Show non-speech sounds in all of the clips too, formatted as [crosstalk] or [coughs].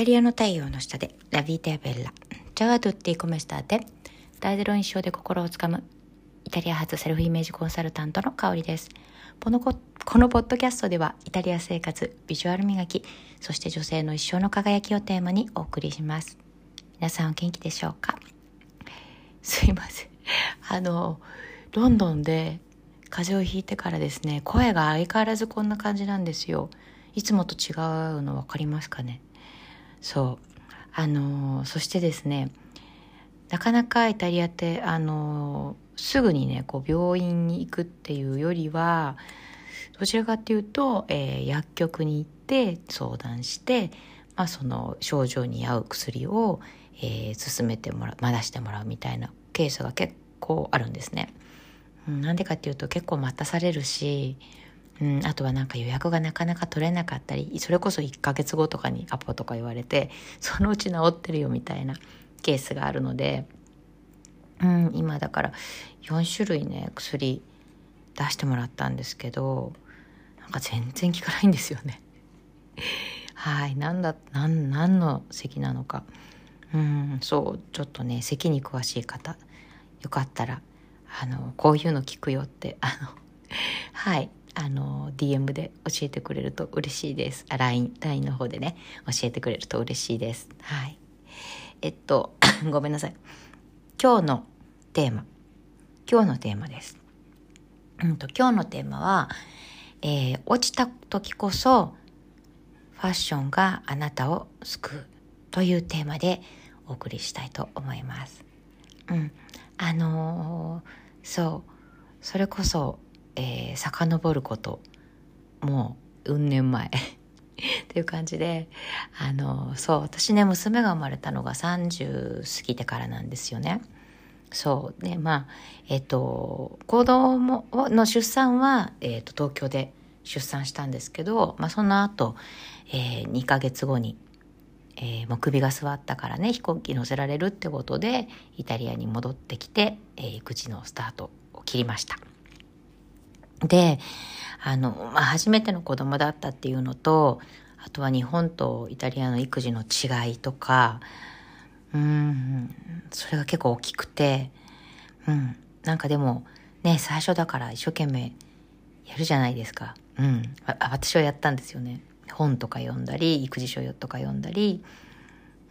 タリアの太陽の下でラビータベッラ。チャワドゥッティコメスターテ。大ゼロ印象で心をつかむイタリア発セルフイメージコンサルタントの香りです。このここのポッドキャストではイタリア生活、ビジュアル磨き、そして女性の一生の輝きをテーマにお送りします。皆さんお元気でしょうか？すいません。[laughs] あの、ロンドンで風邪をひいてからですね、声が相変わらずこんな感じなんですよ。いつもと違うの分かりますかね？そうあのそしてですねなかなかイタリアってあのすぐにねこう病院に行くっていうよりはどちらかっていうと、えー、薬局に行って相談して、まあ、その症状に合う薬を、えー、進めてもらうまだしてもらうみたいなケースが結構あるんですね。なんでかっていうと結構待たされるしうん、あとはなんか予約がなかなか取れなかったりそれこそ1ヶ月後とかにアポとか言われてそのうち治ってるよみたいなケースがあるので、うん、今だから4種類ね薬出してもらったんですけどなんか全然効かないんですよね。[laughs] はい何だ何何の咳なのかうんそうちょっとね咳に詳しい方よかったらあのこういうの効くよってあの [laughs] はいあの DM で教えてくれると嬉しいです。あ LINE, LINE の方でね教えてくれると嬉しいです。はい。えっと [coughs] ごめんなさい。今日のテーマ今日のテーマです。うんと今日のテーマは、えー、落ちた時こそファッションがあなたを救うというテーマでお送りしたいと思います。うん、あのー、そうそれこそえー、遡ることもううん年前 [laughs] っていう感じであのそう私ね娘が生まれたのが30過ぎてからなんですよね。そうでまあえっ、と子供の出産は、えーと、東京で出産したんですけど、まあ、その後、えー、2ヶ月後に、えー、もう首が座ったからね飛行機乗せられるってことでイタリアに戻ってきて、えー、育児のスタートを切りました。で、あの、まあ、初めての子供だったっていうのと、あとは日本とイタリアの育児の違いとか、うん、それが結構大きくて、うん、なんかでも、ね、最初だから一生懸命やるじゃないですか。うん。私はやったんですよね。本とか読んだり、育児書とか読んだり、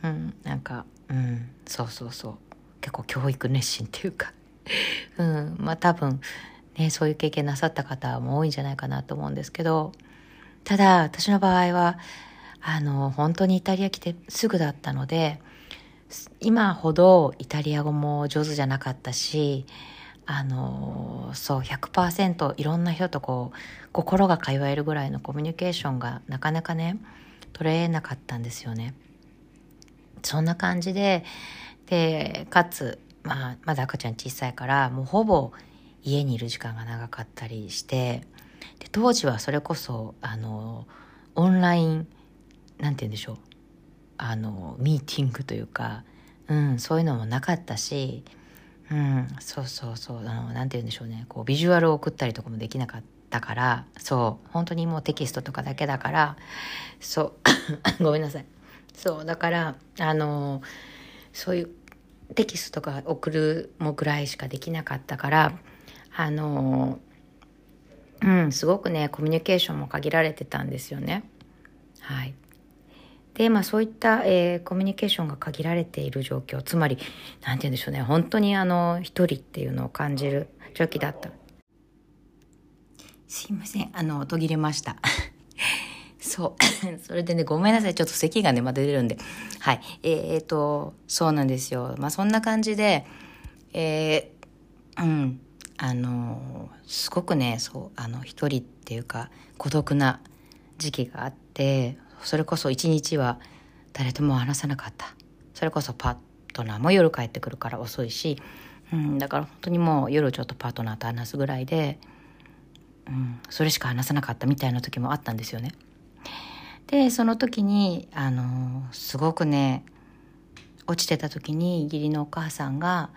うん、なんか、うん、そうそうそう。結構教育熱心っていうか、[laughs] うん、まあ多分、ね、そういう経験なさった方も多いんじゃないかなと思うんですけど、ただ私の場合は、あの、本当にイタリア来てすぐだったので、今ほどイタリア語も上手じゃなかったし、あの、そう100%いろんな人とこう、心が通えるぐらいのコミュニケーションがなかなかね、取れなかったんですよね。そんな感じで、で、かつ、まあ、まだ赤ちゃん小さいから、もうほぼ家にいる時間が長かったりしてで当時はそれこそあのオンラインなんて言うんでしょうあのミーティングというか、うん、そういうのもなかったし、うん、そうそうそうあのなんて言うんでしょうねこうビジュアルを送ったりとかもできなかったからそう本当にもうテキストとかだけだからそう [coughs] ごめんなさい。そうだからあのそういうテキストとか送るもぐらいしかできなかったからあのうんすごくねコミュニケーションも限られてたんですよね。はい、でまあそういった、えー、コミュニケーションが限られている状況つまり何て言うんでしょうね本当にあの一人っていうのを感じる時だった。すいませんあの途切れました。[laughs] そう。[laughs] それでね、ごめんなさい。ちょっと咳がね、また出るんで。はい。えー、えー、と、そうなんですよ。まあ、そんな感じで、えー、うん。あのすごくねそうあの一人っていうか孤独な時期があってそれこそ一日は誰とも話さなかったそれこそパートナーも夜帰ってくるから遅いし、うん、だから本当にもう夜ちょっとパートナーと話すぐらいで、うん、それしか話さなかったみたいな時もあったんですよね。でその時にあのすごくね落ちてた時に義理のお母さんが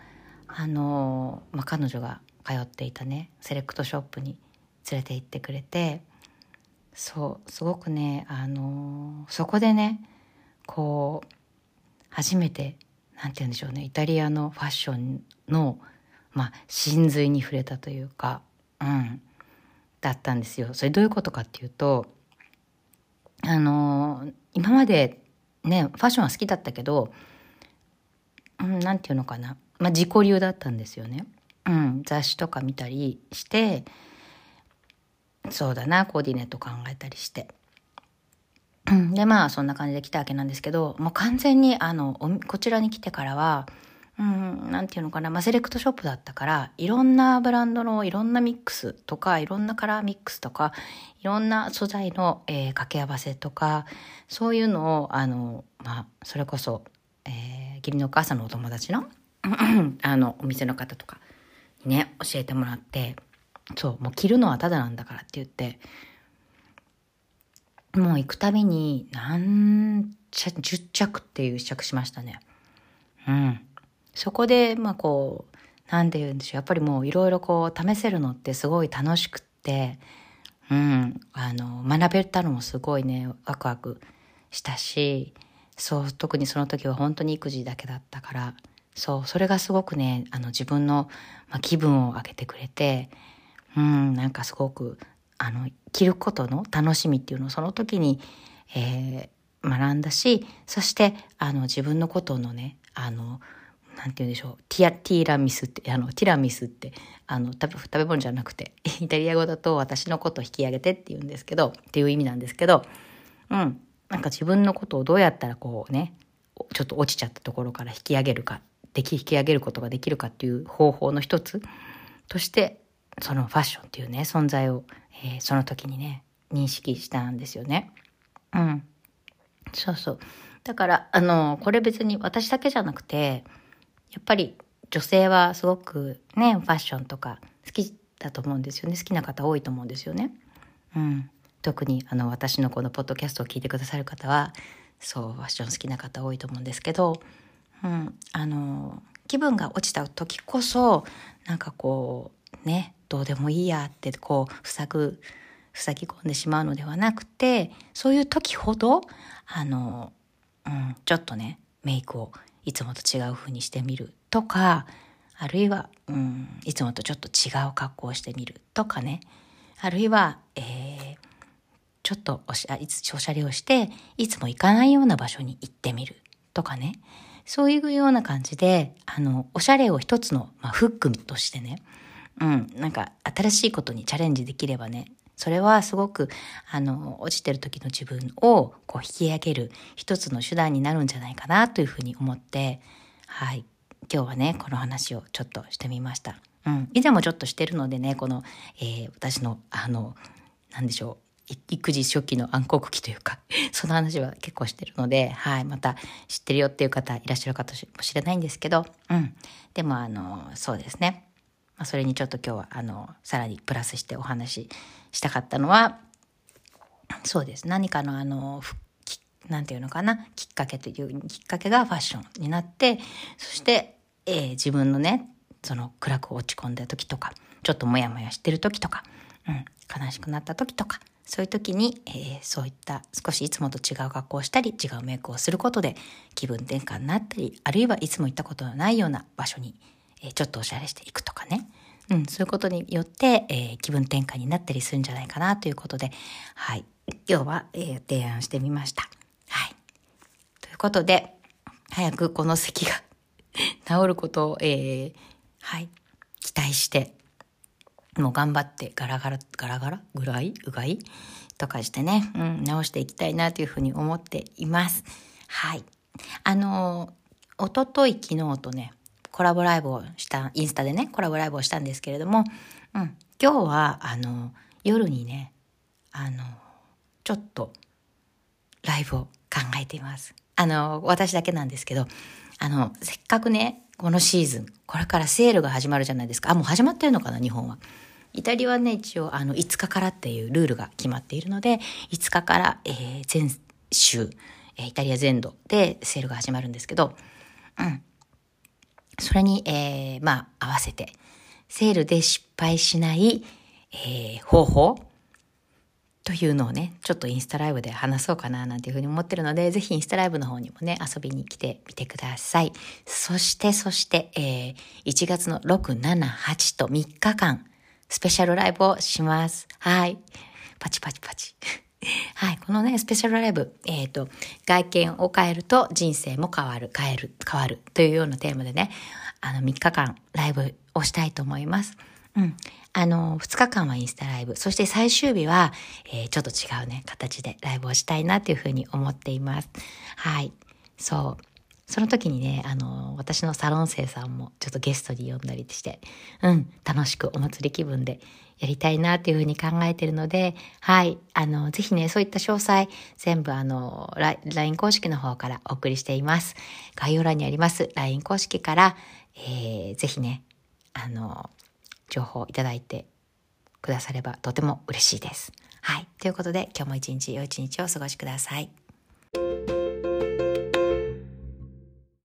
あの、まあ、彼女が通っていたねセレクトショップに連れて行ってくれてそうすごくねあのそこでねこう初めてなんて言うんでしょうねイタリアのファッションのまあ真髄に触れたというかうんだったんですよ。それどういうことかっていうとあの今までねファッションは好きだったけど、うん、なんていうのかな、まあ、自己流だったんですよね。うん、雑誌とか見たりしてそうだなコーディネート考えたりして。でまあそんな感じで来たわけなんですけどもう完全にあのこちらに来てからはうん、なんていうのかな、まあ、セレクトショップだったから、いろんなブランドのいろんなミックスとか、いろんなカラーミックスとか、いろんな素材の、えー、掛け合わせとか、そういうのを、あの、まあ、それこそ、えー、義理のお母さんのお友達の、[clears throat] あの、お店の方とかね、教えてもらって、そう、もう着るのはただなんだからって言って、もう行くたびに、何着、10着っていう試着しましたね。うん。そこで、まあこう、なんて言うんでしょう。やっぱりもういろいろこう試せるのってすごい楽しくって、うん、あの、学べたのもすごいね、ワクワクしたし、そう、特にその時は本当に育児だけだったから、そう、それがすごくね、あの自分の、まあ、気分を上げてくれて、うん、なんかすごく、あの、着ることの楽しみっていうのをその時に、えー、学んだし、そして、あの、自分のことのね、あの、なんて言うんでしょう。ティア、ティラミスって、あの、ティラミスって、あの、食べ、食べ物じゃなくて、[laughs] イタリア語だと私のことを引き上げてって言うんですけど、っていう意味なんですけど、うん。なんか自分のことをどうやったらこうね、ちょっと落ちちゃったところから引き上げるか、でき、引き上げることができるかっていう方法の一つとして、そのファッションっていうね、存在を、えー、その時にね、認識したんですよね。うん。そうそう。だから、あの、これ別に私だけじゃなくて、やっぱり女性はすごくね、ファッションとか好きだと思うんですよね。好きな方多いと思うんですよね。うん。特にあの私のこのポッドキャストを聞いてくださる方は、そう、ファッション好きな方多いと思うんですけど、うん、あの、気分が落ちた時こそ、なんかこう、ね、どうでもいいやってこう、塞ぐ、塞ぎ込んでしまうのではなくて、そういう時ほど、あの、うん、ちょっとね、メイクをいつもと違う風にしてみるとか、あるいは、うん、いつもとちょっと違う格好をしてみるとかね。あるいは、えー、ちょっとおしゃおしゃれをして、いつも行かないような場所に行ってみるとかね。そういうような感じで、あの、おしゃれを一つの、まあ、フックとしてね、うん、なんか新しいことにチャレンジできればね、それはすごく、あの、落ちてる時の自分をこう引き上げる一つの手段になるんじゃないかなというふうに思って、はい。今日はね、この話をちょっとしてみました。うん。以前もちょっとしてるのでね、この、えー、私の、あの、なんでしょう。育児初期の暗黒期というか、[laughs] その話は結構してるので、はい、また知ってるよっていう方いらっしゃるかもしれないんですけど、うん。でも、あの、そうですね。まあ、それにちょっと今日は、あの、さらにプラスしてお話ししたかったのは、そうです。何かのあの、なんていうのかな、きっかけというきっかけがファッションになって、そして、えー、自分のね、その暗く落ち込んだ時とか、ちょっとモヤモヤしてる時とか、うん、悲しくなった時とか、そういう時に、えー、そういった少しいつもと違う格好をしたり、違うメイクをすることで気分転換になったり、あるいはいつも行ったことのないような場所に、えー、ちょっとおしゃれしていくとかね。うん、そういうことによって、えー、気分転換になったりするんじゃないかなということで、はい。今日は、えー、提案してみました。はい。ということで、早くこの咳が [laughs] 治ることを、えー、はい、期待して、もう頑張ってガラガラ、ガラガラ？ぐらい？うがい？とかしてね、うん、直していきたいなというふうに思っています。はい。あの、おととい昨日とね、コラボライブをした、インスタでね、コラボライブをしたんですけれども、うん、今日は、あの、夜にね、あの、ちょっと、ライブを考えています。あの、私だけなんですけど、あの、せっかくね、このシーズン、これからセールが始まるじゃないですか。あ、もう始まってるのかな、日本は。イタリアはね、一応、あの、5日からっていうルールが決まっているので、5日から、えー、全州、えー、イタリア全土でセールが始まるんですけど、うん。それに、えー、まあ、合わせて、セールで失敗しない、えー、方法というのをね、ちょっとインスタライブで話そうかななんていうふうに思ってるので、ぜひインスタライブの方にもね、遊びに来てみてください。そして、そして、えー、1月の6、7、8と3日間、スペシャルライブをします。はい。パチパチパチ。[laughs] はい。このね、スペシャルライブ、えっ、ー、と、外見を変えると人生も変わる、変える、変わるというようなテーマでね、あの、3日間ライブをしたいと思います。うん。あの、2日間はインスタライブ。そして最終日は、えー、ちょっと違うね、形でライブをしたいなというふうに思っています。はい。そう。その時にね、あの、私のサロン生さんもちょっとゲストに呼んだりして、うん、楽しくお祭り気分でやりたいなっていうふうに考えてるので、はい、あの、ぜひね、そういった詳細、全部あの、LINE 公式の方からお送りしています。概要欄にあります LINE 公式から、えー、ぜひね、あの、情報いただいてくださればとても嬉しいです。はい。ということで、今日も一日良い一日をお過ごしください。